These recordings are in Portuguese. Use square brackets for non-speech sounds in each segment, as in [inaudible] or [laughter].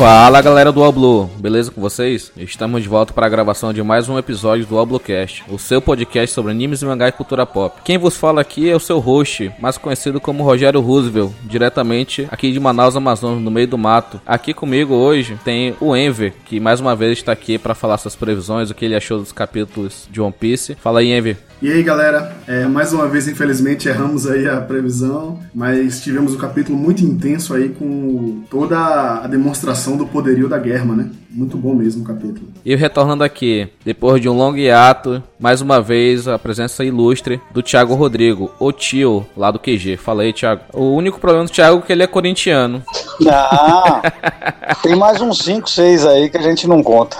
Fala galera do Oblu, beleza com vocês? Estamos de volta para a gravação de mais um episódio do Oblocast, o seu podcast sobre animes, mangá e cultura pop. Quem vos fala aqui é o seu host, mais conhecido como Rogério Roosevelt, diretamente aqui de Manaus, Amazonas, no meio do mato. Aqui comigo hoje tem o Enver, que mais uma vez está aqui para falar suas previsões, o que ele achou dos capítulos de One Piece. Fala aí, Enver. E aí, galera, é, mais uma vez, infelizmente, erramos aí a previsão, mas tivemos um capítulo muito intenso aí com toda a demonstração do poderio da Guerra, né? Muito bom mesmo o capítulo. E retornando aqui, depois de um longo hiato, mais uma vez a presença ilustre do Thiago Rodrigo, o tio lá do QG. Fala aí, Thiago. O único problema do Thiago é que ele é corintiano. Não, [laughs] tem mais uns 5, 6 aí que a gente não conta.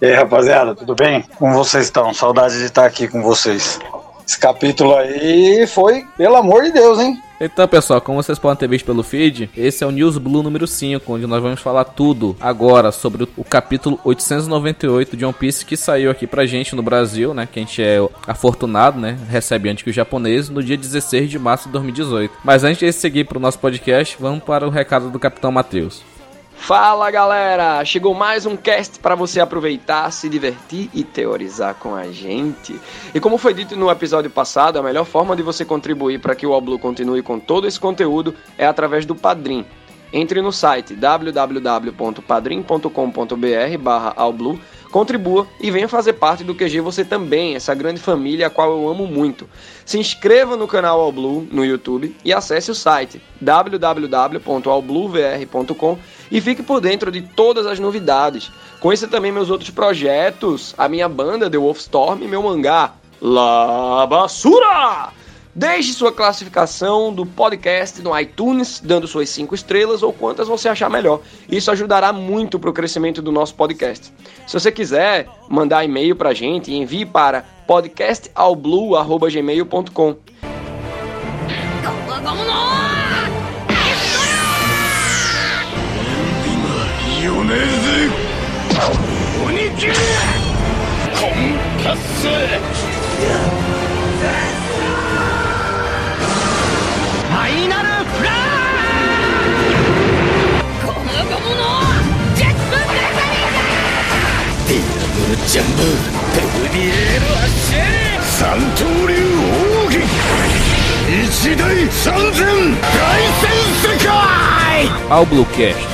E aí, rapaziada, tudo bem? Como vocês estão? Saudade de estar aqui com vocês. Esse capítulo aí foi, pelo amor de Deus, hein? Então, pessoal, como vocês podem ter visto pelo feed, esse é o News Blue número 5, onde nós vamos falar tudo agora sobre o capítulo 898 de One Piece que saiu aqui pra gente no Brasil, né? Que a gente é afortunado, né? Recebe antes que o japonês no dia 16 de março de 2018. Mas antes de seguir pro nosso podcast, vamos para o recado do Capitão Matheus. Fala galera! Chegou mais um cast para você aproveitar, se divertir e teorizar com a gente. E como foi dito no episódio passado, a melhor forma de você contribuir para que o Oblu continue com todo esse conteúdo é através do Padrim. Entre no site www.padrim.com.br barra contribua e venha fazer parte do QG você também, essa grande família a qual eu amo muito. Se inscreva no canal All Blue no YouTube e acesse o site www.allbluevr.com e fique por dentro de todas as novidades. Conheça também meus outros projetos, a minha banda The Wolfstorm e meu mangá La Basura! Deixe sua classificação do podcast no iTunes, dando suas 5 estrelas ou quantas você achar melhor. Isso ajudará muito para o crescimento do nosso podcast. Se você quiser mandar e-mail para a gente, envie para podcastalblue.gmail.com. ルジャンボペルビエール発進三刀流奥義。一大三千大戦世界。キャ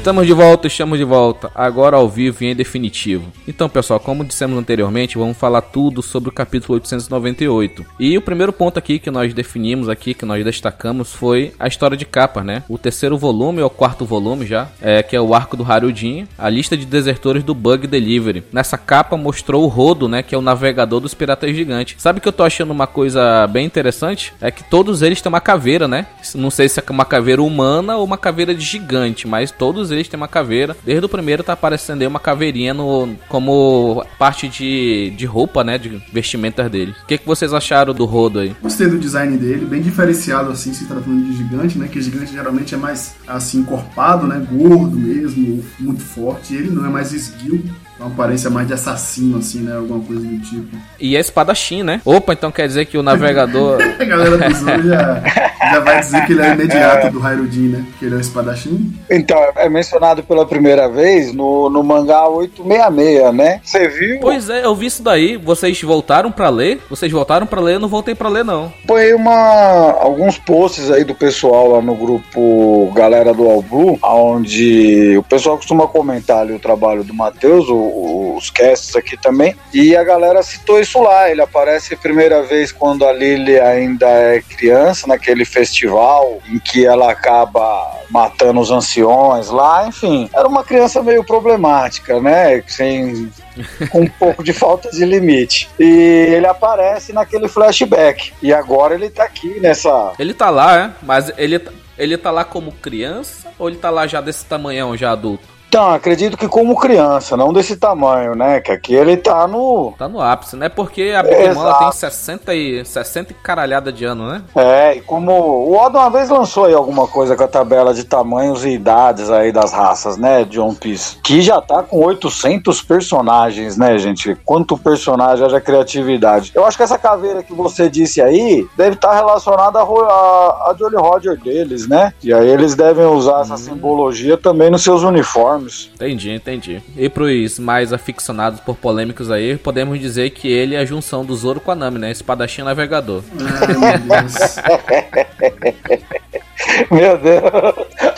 Estamos de volta, estamos de volta, agora ao vivo e em definitivo. Então, pessoal, como dissemos anteriormente, vamos falar tudo sobre o capítulo 898. E o primeiro ponto aqui que nós definimos aqui, que nós destacamos, foi a história de capa, né? O terceiro volume, ou quarto volume já, é, que é o arco do Harudin, a lista de desertores do Bug Delivery. Nessa capa mostrou o Rodo, né, que é o navegador dos piratas gigantes. Sabe que eu tô achando uma coisa bem interessante? É que todos eles têm uma caveira, né? Não sei se é uma caveira humana ou uma caveira de gigante, mas todos eles têm uma caveira. Desde o primeiro tá aparecendo aí uma caveirinha no, como parte de, de roupa, né? De vestimentas dele. O que, que vocês acharam do rodo aí? Gostei do design dele, bem diferenciado assim, se tratando de gigante, né? Que gigante geralmente é mais assim, encorpado, né? Gordo mesmo, muito forte. Ele não é mais esguio uma aparência mais de assassino, assim, né? Alguma coisa do tipo. E é espadachim, né? Opa, então quer dizer que o navegador. [laughs] a galera do Zoro já, já vai dizer que ele é [laughs] imediato é. do Hairudin, né? Que ele é o espadachim. Então, é mencionado pela primeira vez no, no mangá 866, né? Você viu? Pois é, eu vi isso daí. Vocês voltaram para ler? Vocês voltaram para ler? Eu não voltei para ler, não. Põe uma, alguns posts aí do pessoal lá no grupo Galera do All Blue, onde o pessoal costuma comentar ali o trabalho do Matheus, o os casts aqui também. E a galera citou isso lá. Ele aparece a primeira vez quando a Lily ainda é criança, naquele festival em que ela acaba matando os anciões lá. Enfim, era uma criança meio problemática, né? Sem [laughs] com um pouco de falta de limite. E ele aparece naquele flashback. E agora ele tá aqui nessa. Ele tá lá, é? Mas ele, ele tá lá como criança Ou ele tá lá já desse tamanhão, já adulto? Então, acredito que como criança, não desse tamanho, né? Que aqui ele tá no. Tá no ápice, né? Porque a Big Mom tem 60 e, 60 e caralhada de ano, né? É, e como o Oda uma vez lançou aí alguma coisa com a tabela de tamanhos e idades aí das raças, né, de One Piece, que já tá com 800 personagens, né, gente? Quanto personagem haja criatividade. Eu acho que essa caveira que você disse aí deve estar tá relacionada a, a, a Jolly Roger deles, né? E aí eles devem usar essa hum. simbologia também nos seus uniformes Entendi, entendi. E pros mais aficionados por polêmicos aí, podemos dizer que ele é a junção do Zoro com a Nami, né? Espadachim navegador. meu Deus. [laughs] meu Deus.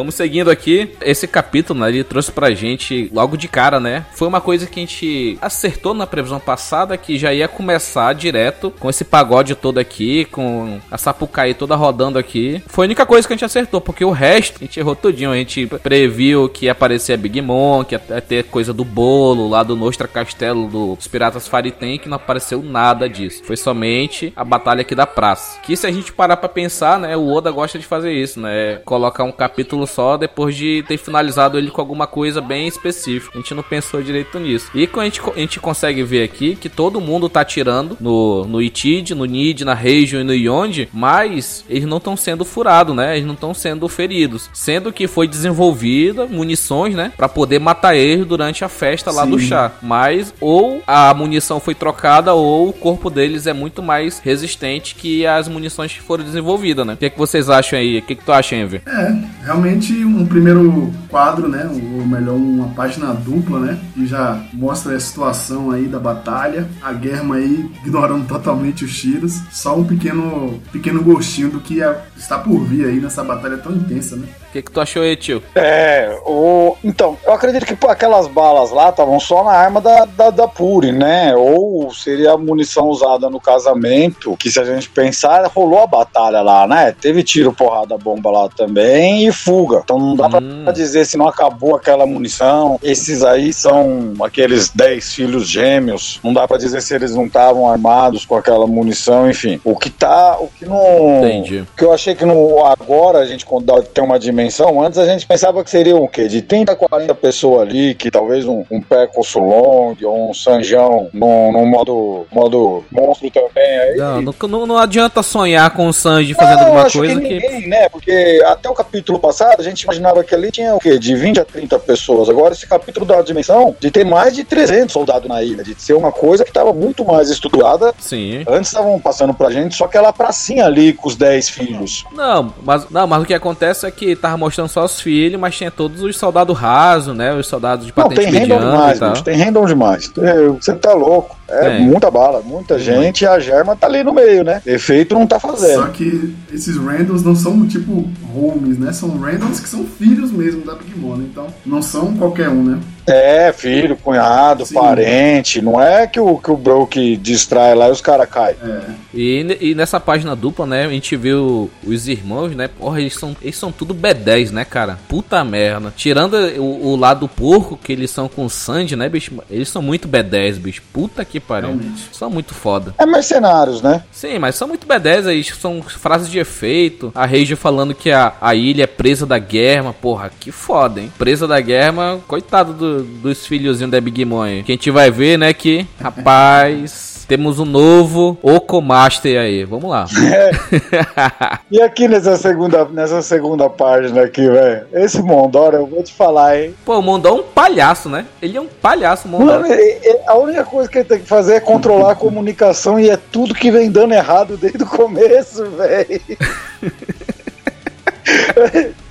Vamos seguindo aqui. Esse capítulo, né, ele trouxe pra gente logo de cara, né? Foi uma coisa que a gente acertou na previsão passada que já ia começar direto com esse pagode todo aqui, com a Sapucaí toda rodando aqui. Foi a única coisa que a gente acertou, porque o resto a gente errou tudinho. A gente previu que ia aparecer a Big Mom, que ia ter coisa do bolo lá do Nostra Castelo dos Piratas Faritem, que não apareceu nada disso. Foi somente a batalha aqui da praça. Que se a gente parar pra pensar, né? O Oda gosta de fazer isso, né? Colocar um capítulo só depois de ter finalizado ele com alguma coisa bem específica. A gente não pensou direito nisso. E a gente, a gente consegue ver aqui que todo mundo tá tirando no, no Itid, no Nid, na Region e no Yonde, mas eles não estão sendo furados, né? Eles não estão sendo feridos. Sendo que foi desenvolvida munições, né? Pra poder matar eles durante a festa lá Sim. do chá. Mas ou a munição foi trocada ou o corpo deles é muito mais resistente que as munições que foram desenvolvidas, né? O que, é que vocês acham aí? O que, é que tu acha, Enver? É, realmente um primeiro quadro, né? Ou melhor, uma página dupla, né? Que já mostra a situação aí da batalha. A Guerra aí ignorando totalmente os tiros. Só um pequeno, pequeno gostinho do que é, está por vir aí nessa batalha tão intensa, né? O que, que tu achou aí, tio? É, o... então, eu acredito que aquelas balas lá estavam só na arma da, da, da Puri, né? Ou seria a munição usada no casamento, que se a gente pensar, rolou a batalha lá, né? Teve tiro, porrada, bomba lá também e fuga. Então não dá hum. pra dizer se não acabou aquela munição. Esses aí são aqueles 10 filhos gêmeos. Não dá pra dizer se eles não estavam armados com aquela munição, enfim. O que tá, o que não... Entendi. O que eu achei que no, agora a gente tem uma dimensão dimensão, antes a gente pensava que seria o quê? De 30 a 40 pessoas ali, que talvez um, um Sulong ou um Sanjão num, num modo, modo monstro também. Aí. Não, não, não adianta sonhar com o Sanji fazendo alguma coisa que, ninguém, né? Porque até o capítulo passado a gente imaginava que ali tinha o quê? De 20 a 30 pessoas. Agora esse capítulo dá a dimensão de ter mais de 300 soldados na ilha, de ser uma coisa que estava muito mais estudada. Sim. Antes estavam passando pra gente só aquela pracinha ali com os 10 filhos. Não, mas, não, mas o que acontece é que tava mostrando só os filhos, mas tinha todos os soldados rasos, né? Os soldados de patente Não, tem mediana demais. Bicho, tem random demais. Você tá louco. É, é, muita bala, muita gente, e a germa tá ali no meio, né? Efeito não tá fazendo. Só que esses randoms não são tipo homes, né? São randoms que são filhos mesmo da Big Mom, então não são qualquer um, né? É, filho, cunhado, Sim. parente. Não é que o, que o Broke distrai lá e os caras caem. É. E, e nessa página dupla, né, a gente viu os irmãos, né? Porra, eles são, eles são tudo B10, né, cara? Puta merda. Tirando o, o lado porco que eles são com o Sandy, né, bicho? Eles são muito B10, bicho. Puta que pariu. Realmente. São muito foda. É mercenários, né? Sim, mas são muito B10 aí. São frases de efeito. A Reija falando que a, a ilha é presa da guerra. Porra, que foda, hein? Presa da guerra, coitado do, dos filhozinhos da Big Mom. Que a gente vai ver, né, que, rapaz temos um novo Ocomaster aí. Vamos lá. É. [laughs] e aqui nessa segunda, nessa segunda página aqui, velho. Esse Mondora, eu vou te falar, hein? Pô, o Mondora é um palhaço, né? Ele é um palhaço, Mondora. Mano, a única coisa que ele tem que fazer é controlar a comunicação e é tudo que vem dando errado desde o começo, velho. [laughs]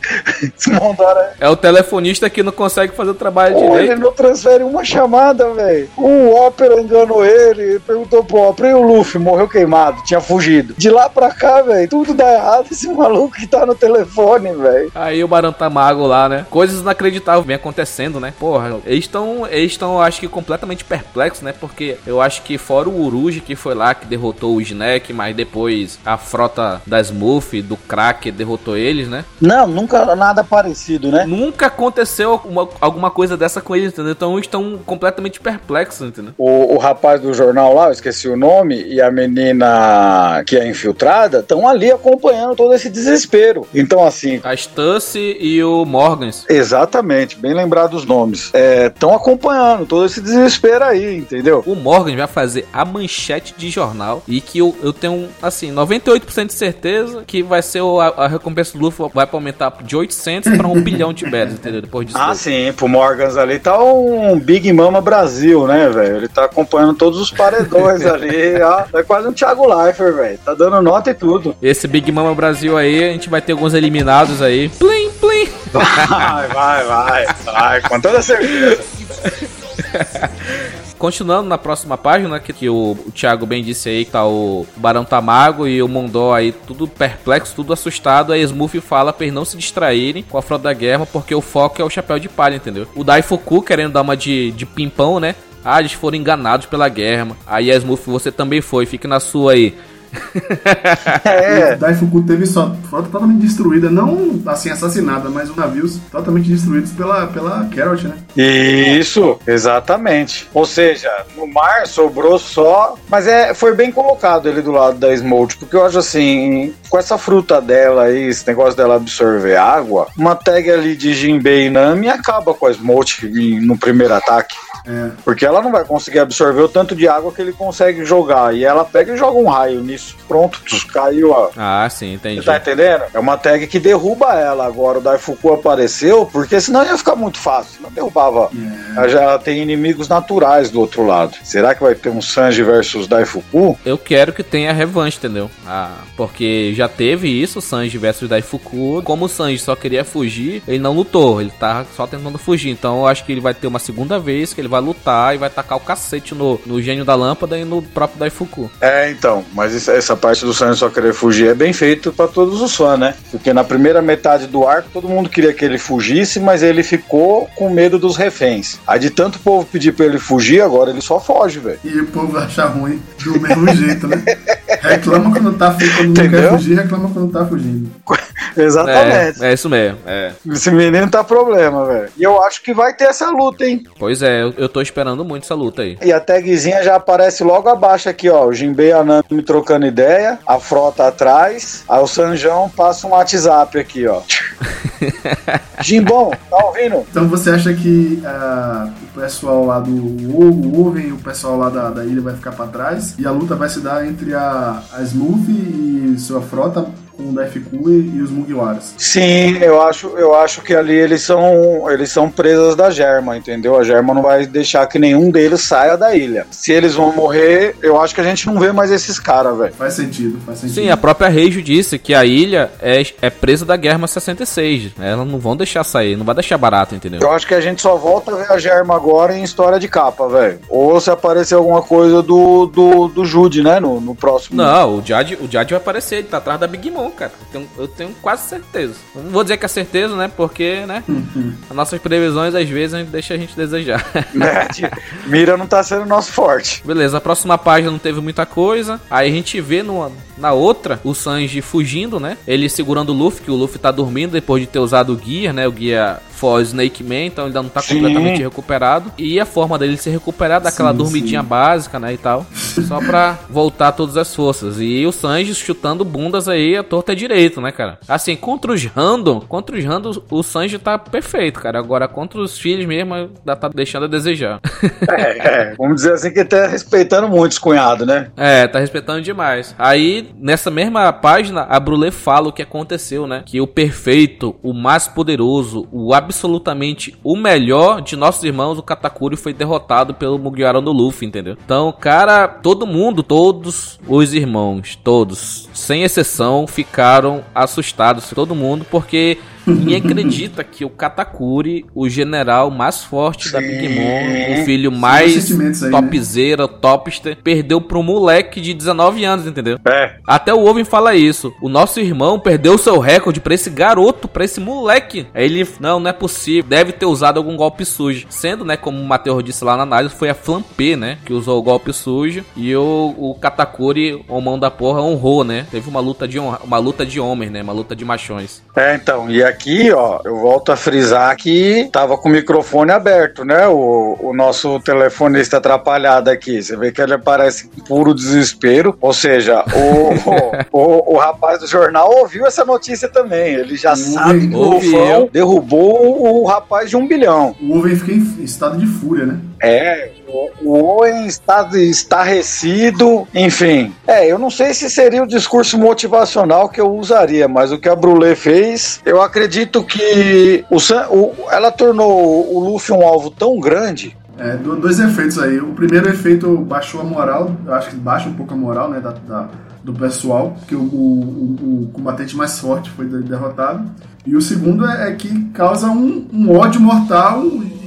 É o telefonista que não consegue fazer o trabalho Pô, direito. Ele não transfere uma chamada, velho. O Opera enganou ele, perguntou pro Opera e o Luffy morreu queimado, tinha fugido. De lá pra cá, velho, tudo dá errado esse [laughs] maluco que tá no telefone, velho. Aí o Barão tá mago lá, né? Coisas inacreditáveis vem acontecendo, né? Porra, eles estão, eles estão, acho que completamente perplexos, né? Porque eu acho que fora o Uruji que foi lá que derrotou o Snack, mas depois a frota da Smurf, do Crack derrotou eles, né? Não, nunca nunca nada parecido, né? Nunca aconteceu uma, alguma coisa dessa com eles, entendeu? Então estão completamente perplexos, entendeu? O, o rapaz do jornal lá, eu esqueci o nome, e a menina que é infiltrada estão ali acompanhando todo esse desespero. Então, assim. A Stussy e o Morgans. Exatamente, bem lembrado os nomes. Estão é, acompanhando todo esse desespero aí, entendeu? O Morgan vai fazer a manchete de jornal e que eu, eu tenho, assim, 98% de certeza que vai ser o, a, a, recompensa do Luffy vai aumentar de 800 para 1 bilhão de betas, entendeu? Depois disso. Ah, sim, pro Morgans ali tá um Big Mama Brasil, né, velho? Ele tá acompanhando todos os paredões [laughs] ali, ó. É quase um Thiago Leifert, velho. Tá dando nota e tudo. Esse Big Mama Brasil aí, a gente vai ter alguns eliminados aí. Plim, plim. [laughs] Vai, vai, vai, vai, com toda certeza. [laughs] Continuando na próxima página, que, que o, o Thiago bem disse aí, que tá o Barão Tamago e o Mondó aí, tudo perplexo, tudo assustado. Aí Smurf fala pra eles não se distraírem com a frota da guerra, porque o foco é o chapéu de palha, entendeu? O Daifuku querendo dar uma de, de pimpão, né? Ah, eles foram enganados pela guerra. Aí a Smurf, você também foi, fique na sua aí. É. Daifuku teve sua frota totalmente destruída, não assim assassinada, mas os navios totalmente destruídos pela, pela Carrot, né? Isso, exatamente. Ou seja, no mar sobrou só. Mas é, foi bem colocado ele do lado da Smolt, porque eu acho assim, com essa fruta dela aí, esse negócio dela absorver água, uma tag ali de Jinbei e Nami acaba com a Smolt no primeiro ataque. É. Porque ela não vai conseguir absorver o tanto de água que ele consegue jogar. E ela pega e joga um raio nisso. Pronto, caiu a. Ah, sim, entendi. Você tá entendendo? É uma tag que derruba ela. Agora o Daifuku apareceu, porque senão ia ficar muito fácil. Não derrubava. É. Ela já tem inimigos naturais do outro lado. Será que vai ter um Sanji versus Daifuku? Eu quero que tenha revanche, entendeu? Ah, porque já teve isso, Sanji versus Daifuku. Como o Sanji só queria fugir, ele não lutou. Ele tá só tentando fugir. Então eu acho que ele vai ter uma segunda vez que ele vai lutar e vai tacar o cacete no, no gênio da lâmpada e no próprio Daifuku. É, então. Mas essa parte do Sanji só querer fugir é bem feito para todos os fãs, né? Porque na primeira metade do arco todo mundo queria que ele fugisse, mas ele ficou com medo dos reféns. Aí de tanto povo pedir pra ele fugir, agora ele só foge, velho. E o povo acha ruim do mesmo [laughs] jeito, né? Reclama quando tá quando não quer fugir, reclama quando tá fugindo. [laughs] [laughs] Exatamente. É, é, isso mesmo. É. Esse menino tá problema, velho. E eu acho que vai ter essa luta, hein? Pois é, eu, eu tô esperando muito essa luta aí. E a tagzinha já aparece logo abaixo aqui, ó. O Jinbei Anami trocando ideia, a frota atrás. Aí o Sanjão passa um WhatsApp aqui, ó. [laughs] Jimbom, tá ouvindo? Então você acha que uh, o pessoal lá do Ovo, Oven e o pessoal lá da, da ilha vai ficar para trás e a luta vai se dar entre a, a Smooth e sua frota com o Daifukui e os Mugiwaras. Sim, eu acho, eu acho que ali eles são, eles são presas da Germa, entendeu? A Germa não vai deixar que nenhum deles saia da ilha. Se eles vão morrer, eu acho que a gente não vê mais esses caras, velho. Faz sentido, faz sentido. Sim, a própria Reijo disse que a ilha é, é presa da Germa 66. Elas não vão deixar sair, não vai deixar barato, entendeu? Eu acho que a gente só volta a ver a Germa agora em história de capa, velho. Ou se aparecer alguma coisa do, do, do Jude, né? No, no próximo. Não, o Jade, o Jade vai aparecer, ele tá atrás da Big Mom, cara. Eu tenho, eu tenho quase certeza. Não vou dizer que é certeza, né? Porque, né? As nossas previsões às vezes deixa a gente desejar. [laughs] É, mira não tá sendo nosso forte. Beleza, a próxima página não teve muita coisa. Aí a gente vê no, na outra o Sanji fugindo, né? Ele segurando o Luffy, que o Luffy tá dormindo depois de ter usado o Gear, né? O Gear for Snake Man, então ele ainda não tá sim. completamente recuperado. E a forma dele se recuperar daquela sim, dormidinha sim. básica, né, e tal. Só pra voltar todas as forças. E o Sanji chutando bundas aí, a torta é direito, né, cara? Assim, contra os random, contra os random, o Sanji tá perfeito, cara. Agora, contra os filhos mesmo, ainda tá deixando a desejar. É, é. Vamos dizer assim que tá respeitando muito os cunhados, né? É, tá respeitando demais. Aí, nessa mesma página, a Brulé fala o que aconteceu, né? Que o perfeito, o mais poderoso, o absolutamente o melhor de nossos irmãos, o Katakuri foi derrotado pelo Mugiwara no Luffy, entendeu? Então, cara, todo mundo, todos os irmãos, todos, sem exceção, ficaram assustados, todo mundo, porque Ninguém acredita que o Katakuri, o general mais forte Sim. da Big Mom, o filho mais aí, topzera, né? topster, perdeu pro moleque de 19 anos, entendeu? É. Até o Owen fala isso. O nosso irmão perdeu o seu recorde pra esse garoto, pra esse moleque. Aí ele, não, não é possível. Deve ter usado algum golpe sujo. Sendo, né, como o Matheus disse lá na análise, foi a Flampé, né, que usou o golpe sujo. E o, o Katakuri, o mão da porra, honrou, né? Teve uma luta de honra, uma luta de homens, né? Uma luta de machões. É, então. E aqui aqui, ó, eu volto a frisar que tava com o microfone aberto, né? O, o nosso telefonista atrapalhado aqui. Você vê que ele parece puro desespero. Ou seja, [laughs] o, o, o, rapaz do jornal ouviu essa notícia também. Ele já sabe que o Rufão derrubou o rapaz de um bilhão. O Owen fica em estado de fúria, né? É, o Owen está estarrecido, enfim. É, eu não sei se seria o discurso motivacional que eu usaria, mas o que a Brulé fez, eu acredito que o, o, ela tornou o Luffy um alvo tão grande é, dois efeitos aí. O primeiro efeito baixou a moral, eu acho que baixa um pouco a moral né, da, da do pessoal, que o, o, o, combatente mais forte foi derrotado. E o segundo é, é que causa um, um ódio mortal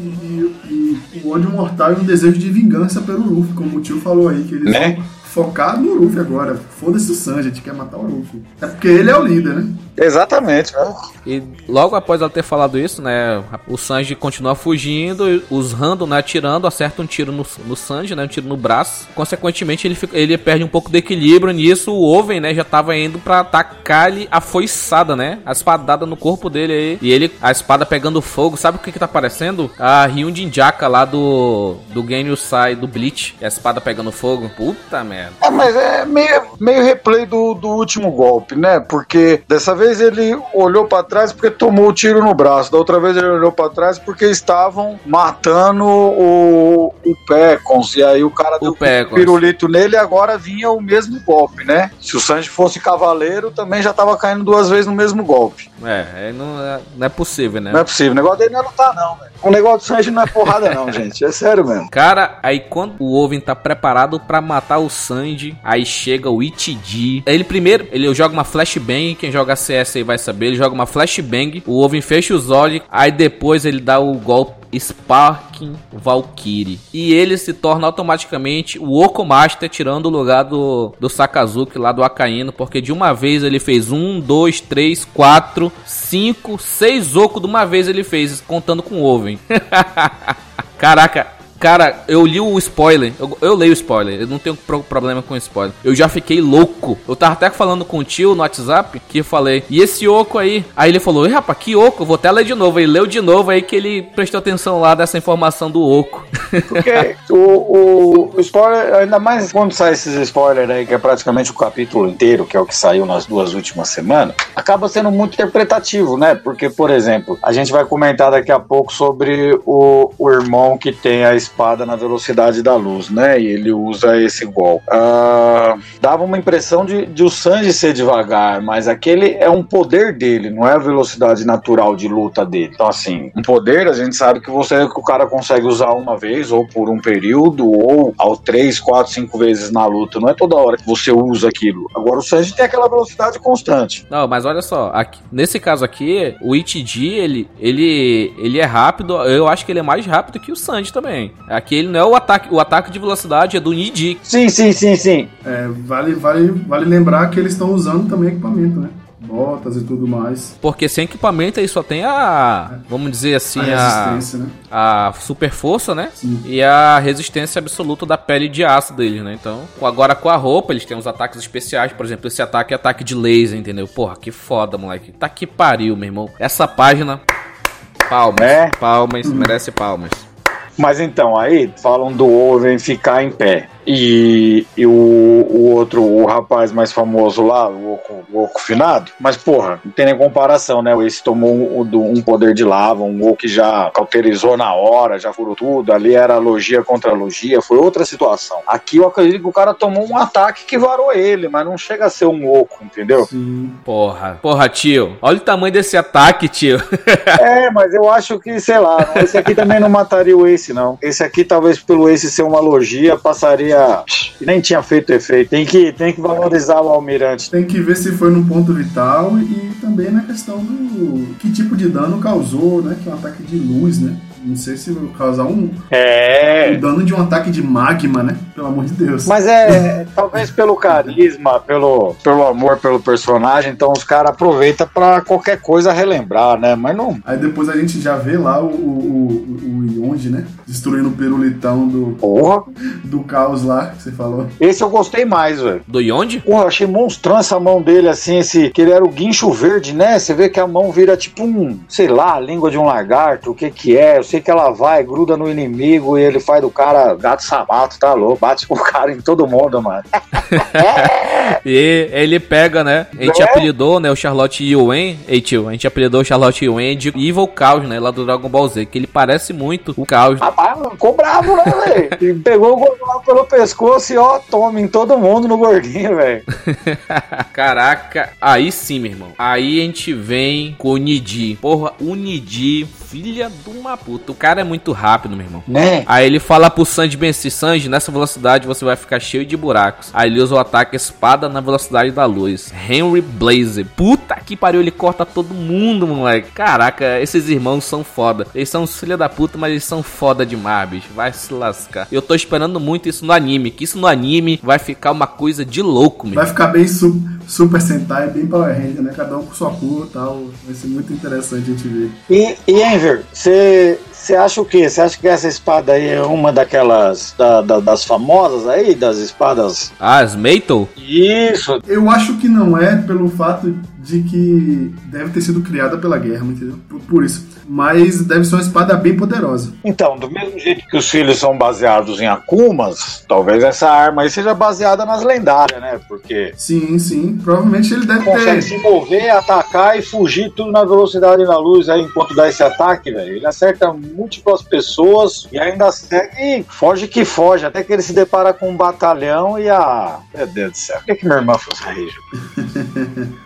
um ódio mortal e um desejo de vingança pelo Luffy, como o tio falou aí, que eles né? Focado no Luffy agora. Foda-se o Sanji, a gente quer matar o Luffy. É porque ele é o líder, né? Exatamente, né? E logo após ela ter falado isso, né? O Sanji continua fugindo, os Random, né, atirando, acerta um tiro no, no Sanji, né? Um tiro no braço. Consequentemente, ele, fica, ele perde um pouco de equilíbrio. Nisso, o Oven, né, já tava indo pra atacar-lhe a foiçada, né? A espadada no corpo dele aí. E ele, a espada pegando fogo. Sabe o que que tá parecendo? A Ryun Jinjaka lá do, do Genyu Sai, do Bleach. A espada pegando fogo. Puta merda. É, mas é meio, meio replay do, do último golpe, né? Porque dessa vez ele olhou para trás porque tomou o tiro no braço. Da outra vez ele olhou para trás porque estavam matando o, o Pecons. E aí o cara deu um pirulito nele e agora vinha o mesmo golpe, né? Se o Sanji fosse cavaleiro, também já tava caindo duas vezes no mesmo golpe. É, não é, não é possível, né? Não é possível. O negócio dele não é lutar, não, velho. O negócio do Sanji não é porrada, não, [laughs] gente. É sério mesmo. Cara, aí quando o Oven tá preparado para matar o Sanji, aí chega o Itidi. Ele primeiro, ele joga uma flashbang, quem joga CS aí vai saber, ele joga uma flashbang, o Oven fecha os olhos, aí depois ele dá o golpe Sparking Valkyrie. E ele se torna automaticamente o Oko Master, tirando o lugar do, do Sakazuki lá do Akaino, porque de uma vez ele fez um, dois, três, quatro, cinco, seis Oko de uma vez ele fez, contando com o Oven. [laughs] Caraca, Cara, eu li o spoiler. Eu, eu leio spoiler. Eu não tenho pro problema com spoiler. Eu já fiquei louco. Eu tava até falando com o tio no WhatsApp que eu falei, e esse oco aí? Aí ele falou, rapaz, que oco? Vou até ler de novo. Ele leu de novo aí que ele prestou atenção lá dessa informação do oco. Porque o, o, o, spoiler, ainda mais quando sai esses spoilers aí, que é praticamente o capítulo inteiro, que é o que saiu nas duas últimas semanas, acaba sendo muito interpretativo, né? Porque, por exemplo, a gente vai comentar daqui a pouco sobre o, o irmão que tem a espada na velocidade da luz, né? E ele usa esse golpe. Uh, dava uma impressão de, de o Sanji ser devagar, mas aquele é um poder dele, não é a velocidade natural de luta dele. Então, assim, um poder a gente sabe que você que o cara consegue usar uma vez, ou por um período, ou ao três, quatro, cinco vezes na luta. Não é toda hora que você usa aquilo. Agora o Sanji tem aquela velocidade constante. Não, mas olha só, aqui, nesse caso aqui, o Itidi, ele, ele, ele é rápido. Eu acho que ele é mais rápido que o Sanji também. Aquele não é o ataque, o ataque de velocidade é do Niji. Sim, sim, sim, sim. É, vale, vale, vale lembrar que eles estão usando também equipamento, né? botas e tudo mais. Porque sem equipamento aí só tem a, vamos dizer assim, a resistência, a, né? a super força, né? Sim. E a resistência absoluta da pele de aço deles, né? Então, agora com a roupa, eles têm uns ataques especiais, por exemplo, esse ataque é ataque de laser, entendeu? Porra, que foda, moleque. Tá que pariu, meu irmão. Essa página palmas, é? palmas, uhum. merece palmas. Mas então, aí falam do Oven ficar em pé. E, e o, o, outro, o rapaz mais famoso lá, o Oco, o Oco Finado. Mas, porra, não tem nem comparação, né? Esse tomou um, um poder de lava, um Oco que já cauterizou na hora, já furou tudo. Ali era logia contra logia, foi outra situação. Aqui eu acredito que o cara tomou um ataque que varou ele, mas não chega a ser um Oco, entendeu? Sim. Porra, porra, tio. Olha o tamanho desse ataque, tio. [laughs] é, mas eu acho que, sei lá, esse aqui também não mataria o Ace, não. Esse aqui, talvez pelo Ace ser uma logia, passaria teria. nem tinha feito efeito. Tem que, tem que valorizar o almirante. Tem que ver se foi no ponto vital e também na questão do que tipo de dano causou, né? Que é um ataque de luz, né? Não sei se vai causar um, é... um dano de um ataque de magma, né? Pelo amor de Deus. Mas é, [laughs] talvez pelo carisma, pelo, pelo amor pelo personagem, então os caras aproveitam para qualquer coisa relembrar, né? Mas não. Aí depois a gente já vê lá o, o, o monge, né? Destruindo o pirulitão do, Porra, do caos lá, que você falou. esse eu gostei mais, velho. Do Yonde? Porra, achei monstrão essa mão dele, assim, esse. Que ele era o guincho verde, né? Você vê que a mão vira tipo um, sei lá, a língua de um lagarto, o que que é? Sei que ela vai, gruda no inimigo e ele faz do cara gato sabato, tá louco? Bate com o cara em todo mundo, mano. [laughs] E ele pega, né? A gente É? apelidou, né, o Charlotte Yuen. Ei, tio, a gente apelidou o Charlotte Yuen de Evil Chaos, né? Lá do Dragon Ball Z, que ele parece muito o Chaos. Rapaz, ficou bravo, né, velho? [laughs] E Pegou o gordinho pelo pescoço e ó, toma em todo mundo no gordinho, velho. [laughs] Caraca, aí sim, meu irmão. Aí a gente vem com o Nidi. Porra, o Nidi, filha de uma puta. O cara é muito rápido, meu irmão. Né? Aí ele fala pro Sanji bem assim, Sanji, nessa velocidade você vai ficar cheio de buracos. Aí ele usa o ataque espada na velocidade da luz. Henry Blazer. Puta que pariu, ele corta todo mundo, moleque. Caraca, esses irmãos são foda. Eles são os filha da puta, mas eles são foda demais, bicho. Vai se lascar. Eu tô esperando muito isso no anime, que isso no anime vai ficar uma coisa de louco, meu. Vai ficar bem su Super Sentai, bem Power Ranger, né? Cada um com sua cor e tal. Vai ser muito interessante a gente ver. E, e Enver, você você acha o quê? Você acha que essa espada aí é uma daquelas da- da- das famosas aí, das espadas? Ah, Smeagol? Isso. Eu acho que não é pelo fato de que deve ter sido criada pela guerra, entendeu? Por, por isso. Mas deve ser uma espada bem poderosa. Então, do mesmo jeito que os filhos são baseados em Akumas, talvez essa arma aí seja baseada nas lendárias, né? Porque Sim, sim. Provavelmente ele deve consegue ter. se mover, atacar e fugir tudo na velocidade da luz aí enquanto dá esse ataque, velho. Ele acerta múltiplas pessoas e ainda segue, foge que foge, até que ele se depara com um batalhão e a. Meu Deus do céu, por que, que minha irmã fez isso?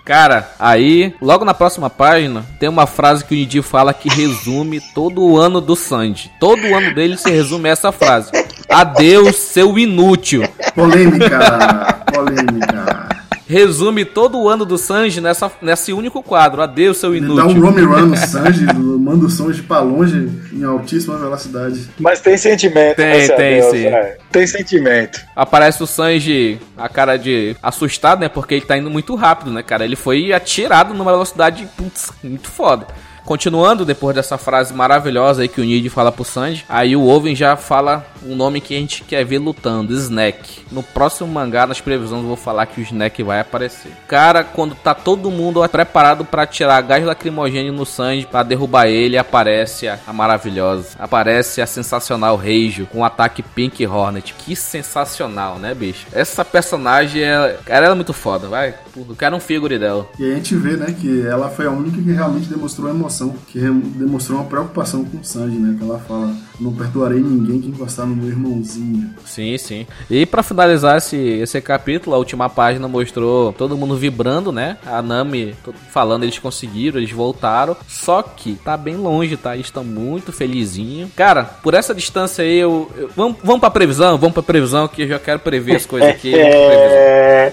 Cara, aí, logo na próxima página, tem uma frase que o Nidi fala que resume todo o ano do Sanji. Todo o ano dele se resume essa frase. Adeus, seu inútil. Polêmica! polêmica. Resume todo o ano do Sanji nessa, nesse único quadro. Adeus, seu Ele dá um inútil. Romy Run no Sanji, manda o Sanji pra longe em altíssima velocidade. Mas tem sentimento, Tem, nesse tem, adeus, sim. né? Tem sentimento. Aparece o Sanji, a cara de assustado, né? Porque ele tá indo muito rápido, né, cara? Ele foi atirado numa velocidade, putz, muito foda. Continuando, depois dessa frase maravilhosa aí que o Nid fala pro Sanji, aí o Oven já fala um nome que a gente quer ver lutando, Snack. No próximo mangá, nas previsões, eu vou falar que o Snack vai aparecer. Cara, quando tá todo mundo preparado pra tirar gás lacrimogêneo no Sanji, pra derrubar ele, aparece a, a maravilhosa. Aparece a sensacional Reijo, com o ataque Pink Hornet. Que sensacional, né, bicho? Essa personagem, é... cara, ela é muito foda, vai. Eu quero um figure dela. E aí a gente vê, né, que ela foi a única que realmente demonstrou emoção, que demonstrou uma preocupação com o Sanji, né? Que ela fala, não perdoarei ninguém que encostar no meu irmãozinho. Sim, sim. E pra finalizar esse, esse capítulo, a última página mostrou todo mundo vibrando, né? A Nami falando eles conseguiram, eles voltaram. Só que tá bem longe, tá? Eles estão muito felizinhos. Cara, por essa distância aí, eu, eu- vamos, vamos pra previsão? Vamos pra previsão que eu já quero prever as coisas aqui. [laughs] É,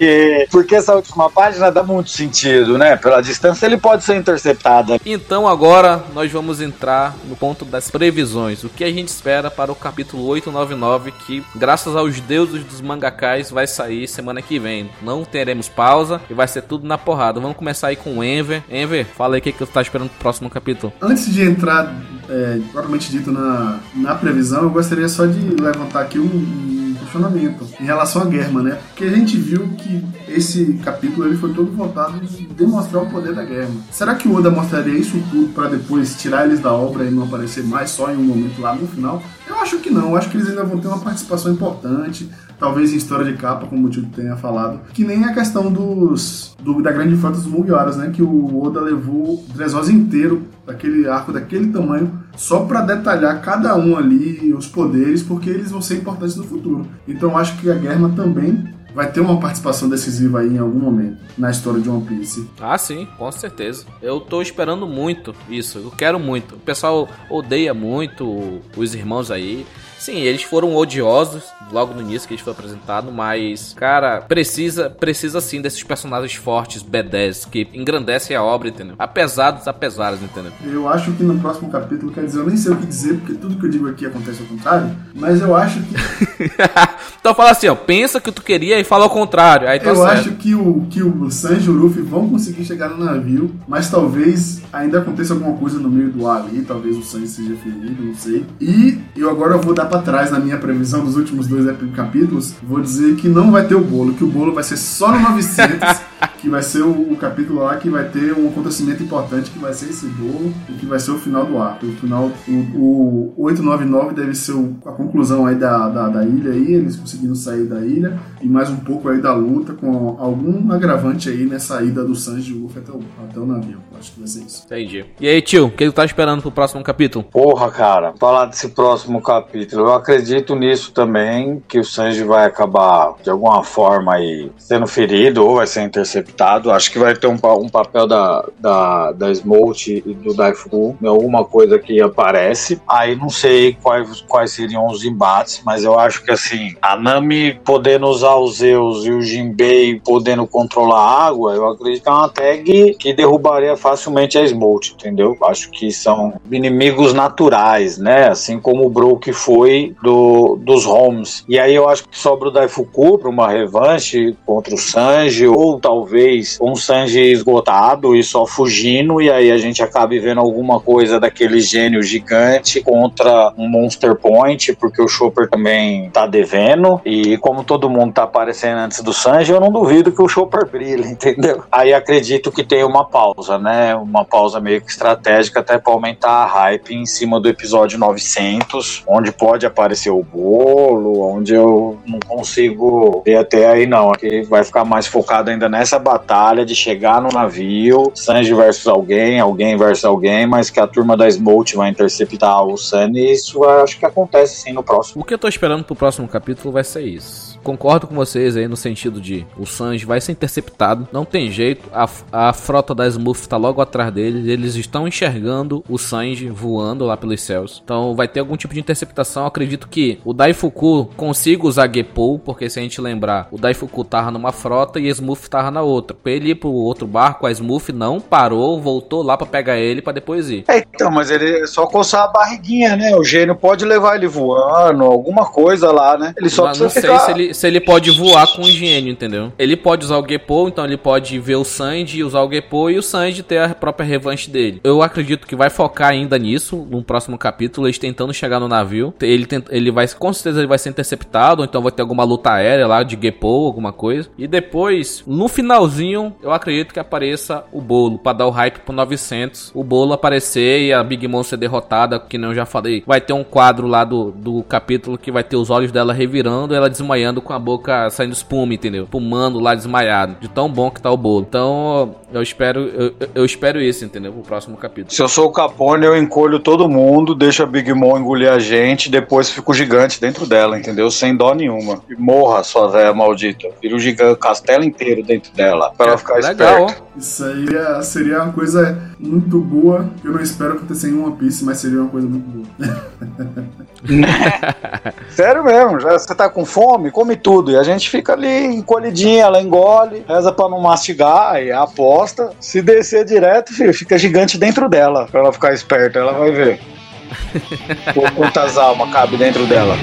é, [laughs] porque essa última página dá muito sentido, né? Pela distância ele pode ser interceptada. Então agora nós vamos entrar no ponto das previsões. O que a gente espera para o capítulo 899 que, graças aos deuses dos mangakais, vai sair semana que vem. Não teremos pausa e vai ser tudo na porrada. Vamos começar aí com o Enver. Enver, fala aí o que, que você tá esperando pro próximo capítulo. Antes de entrar, é, propriamente dito, na, na previsão, eu gostaria só de levantar aqui um, um questionamento em relação à Germa, né? Porque a gente viu que esse capítulo ele foi todo voltado em demonstrar o poder da Germa. Será que o Oda mostraria isso tudo para depois tirar eles da obra e não aparecer mais só em um momento lá no final? Eu acho que não, eu acho que eles ainda vão ter uma participação importante, talvez em história de capa, como o tio tenha falado, que nem a questão dos do- da grande frota dos Mugiwaras, né? Que o Oda levou o Dressrosa inteiro, daquele arco daquele tamanho, só para detalhar cada um ali, os poderes, porque eles vão ser importantes no futuro. Então acho que a Germa também vai ter uma participação decisiva aí em algum momento na história de One Piece. Ah, sim, com certeza. Eu tô esperando muito isso. Eu quero muito. O pessoal odeia muito os irmãos aí. Sim, eles foram odiosos logo no início que eles foram apresentados, mas, cara, precisa, precisa sim desses personagens fortes, B10, que engrandecem a obra, entendeu? Apesar dos apesares, entendeu? Eu acho que no próximo capítulo, quer dizer, eu nem sei o que dizer, porque tudo que eu digo aqui acontece ao contrário, mas eu acho que [laughs] então fala assim, ó, pensa que tu queria e fala ao contrário. Aí tá Eu certo. acho que o, que o Sanji e o Luffy vão conseguir chegar no navio, mas talvez ainda aconteça alguma coisa no meio do ar ali, talvez o Sanji seja ferido, não sei. E eu agora vou dar pra trás na minha previsão dos últimos dois capítulos, vou dizer que não vai ter o bolo, que o bolo vai ser só no 900, [laughs] que vai ser o, o capítulo lá que vai ter um acontecimento importante, que vai ser esse bolo, e que vai ser o final do arco. O final, o, o 899 deve ser o- a conclusão aí da, da, da ilha aí, eles conseguindo sair da ilha, e mais um pouco aí da luta com algum agravante aí nessa ida do Sanji e o Luffy até o, até o navio. Acho que vai ser isso. Entendi. E aí, tio, o que tu tá esperando pro próximo capítulo? Porra, cara, falar desse próximo capítulo, eu acredito nisso também, que o Sanji vai acabar de alguma forma aí sendo ferido ou vai ser interceptado. Acho que vai ter um, um papel da, da, da Smolt e do Daifu, alguma coisa que aparece. Aí não sei quais, quais seriam os embates, mas eu acho que assim, a Nami podendo usar os Zeus e o Jinbei podendo controlar a água, eu acredito que é uma tag que derrubaria facilmente a Smolt, entendeu? Acho que são inimigos naturais, né? Assim como o Brook foi do, dos Homes. E aí eu acho que sobra o Daifuku para uma revanche contra o Sanji, ou talvez um Sanji esgotado e só fugindo, e aí a gente acabe vendo alguma coisa daquele gênio gigante contra um Monster Point, porque o Chopper também tá devendo, e como todo mundo tá aparecendo antes do Sanji, eu não duvido que o Chopper brilhe, [laughs] entendeu? Aí acredito que tem uma pausa, né? Uma pausa meio que estratégica até para aumentar a hype em cima do episódio 900, onde pode aparecer o bolo, onde eu não consigo ver até aí não, que vai ficar mais focado ainda nessa batalha de chegar no navio, Sanji versus alguém, alguém versus alguém, mas que a turma da Smolt vai interceptar o e isso acho que acontece sim no próximo. O que eu tô esperando pro próximo capítulo vai ser isso. Concordo com vocês aí no sentido de o Sanji vai ser interceptado, não tem jeito, a, a frota da Smurf tá logo atrás deles, eles estão enxergando o Sanji voando lá pelos céus. Então vai ter algum tipo de interceptação, Eu acredito que o Daifuku consiga usar Gepou, porque se a gente lembrar, o Daifuku tava numa frota e a Smurf tava na outra. Pra ele ir pro outro barco, a Smurf não parou, voltou lá pra pegar ele pra depois ir. É, então, mas ele é só coçar a barriguinha, né? O gênio pode levar ele voando, alguma coisa lá, né? Ele só Mas não precisa sei ficar... se ele, se ele pode voar com o gênio, entendeu? Ele pode usar o Gepo, então ele pode ver o Sanji, usar o Gepo e o Sanji ter a própria revanche dele. Eu acredito que vai focar ainda nisso no próximo capítulo, eles tentando chegar no navio. Ele, tenta, ele vai, com certeza, ele vai ser interceptado, ou então vai ter alguma luta aérea lá de Gepo, alguma coisa. E depois, no finalzinho, eu acredito que apareça o bolo, pra dar o hype pro 900. O bolo aparecer e a Big Mom ser derrotada, que nem eu já falei. Vai ter um quadro lá do, do capítulo que vai ter os olhos dela revirando, ela desmaiando com a boca saindo espuma, entendeu? Pumando lá desmaiado. De tão bom que tá o bolo. Então, eu espero, eu, eu espero isso, entendeu? Pro próximo capítulo. Se eu sou o Capone, eu encolho todo mundo, deixo a Big Mom engolir a gente, depois fico gigante dentro dela, entendeu? Sem dó nenhuma. E morra, sua velha maldita. Vira o gigante, o castelo inteiro dentro dela, pra ela ficar Legal, esperta. Isso aí é- seria uma coisa muito boa. Eu não espero acontecer em One Piece, mas seria uma coisa muito boa. [laughs] [laughs] Sério mesmo, já você tá com fome, come tudo. E a gente fica ali encolhidinha, ela engole, reza pra não mastigar, e aposta. Se descer direto, filho, fica gigante dentro dela, pra ela ficar esperta, ela vai ver. [laughs] Quantas almas cabe dentro dela.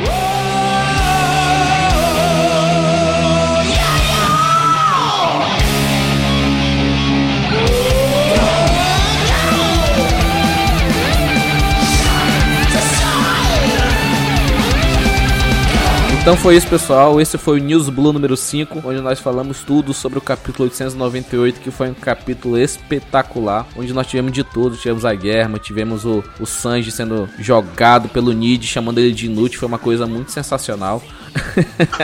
Então foi isso, pessoal. Esse foi o News Blue número 5, onde nós falamos tudo sobre o capítulo 898, que foi um capítulo espetacular, onde nós tivemos de tudo. Tivemos a guerra, tivemos o, o Sanji sendo jogado pelo Nid, chamando ele de inútil. Foi uma coisa muito sensacional.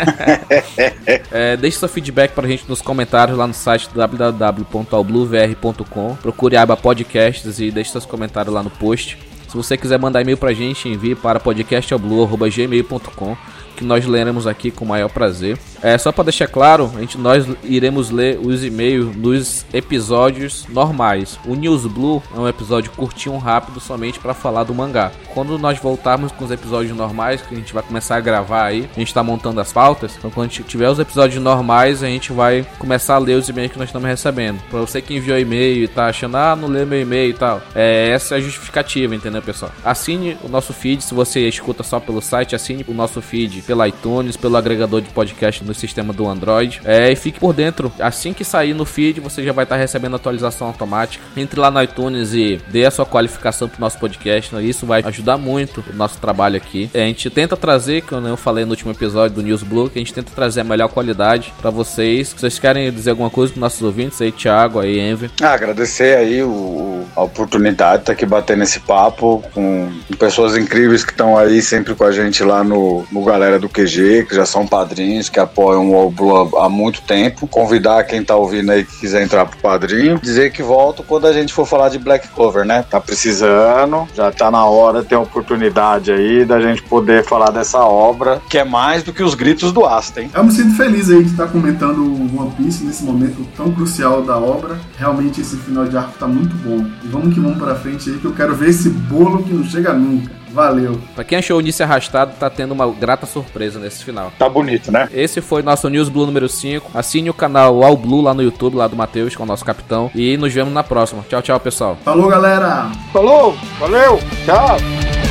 [laughs] é, deixe seu feedback pra gente nos comentários lá no site www.albluevr.com. Procure a aba podcasts e deixe seus comentários lá no post. Se você quiser mandar e-mail pra gente, envie para podcastalblue.gmail.com que nós leremos aqui com o maior prazer. É só para deixar claro, a gente nós iremos ler os e-mails nos episódios normais. O News Blue é um episódio curtinho, rápido, somente para falar do mangá. Quando nós voltarmos com os episódios normais, que a gente vai começar a gravar aí, a gente tá montando as pautas. Então quando a gente tiver os episódios normais, a gente vai começar a ler os e-mails que nós estamos recebendo. Para você que enviou e-mail e tá achando, ah, não lê meu e-mail e tal. É, essa é a justificativa, entendeu, pessoal? Assine o nosso feed, se você escuta só pelo site, assine o nosso feed pelo iTunes, pelo agregador de podcast no sistema do Android. É, e fique por dentro. Assim que sair no feed, você já vai estar recebendo atualização automática. Entre lá no iTunes e dê a sua qualificação pro nosso podcast. Né? Isso vai ajudar muito o nosso trabalho aqui. É, a gente tenta trazer, como eu falei no último episódio do News Blue, que a gente tenta trazer a melhor qualidade para vocês. Se vocês querem dizer alguma coisa para nossos ouvintes aí, Thiago, aí, Envy. Ah, agradecer aí o, a oportunidade de estar aqui batendo esse papo com, com pessoas incríveis que estão aí sempre com a gente lá no, no Galera do QG, que já são padrinhos, que apoiam o All Blue há muito tempo. Convidar quem tá ouvindo aí que quiser entrar pro padrinho. Dizer que volto quando a gente for falar de Black Clover, né? Tá precisando, já tá na hora a oportunidade aí da gente poder falar dessa obra, que é mais do que os gritos do Asta, hein? Eu me sinto feliz aí de estar comentando o One Piece nesse momento tão crucial da obra. Realmente esse final de arco tá muito bom. E vamos que vamos pra frente aí que eu quero ver esse bolo que não chega nunca. Valeu. Pra quem achou o início arrastado, tá tendo uma grata surpresa nesse final. Tá bonito, né? Esse foi nosso News Blue número 5. Assine o canal All Blue lá no YouTube, lá do Matheus, com o nosso capitão. E nos vemos na próxima. Tchau, tchau, pessoal. Falou, galera! Falou, valeu, tchau!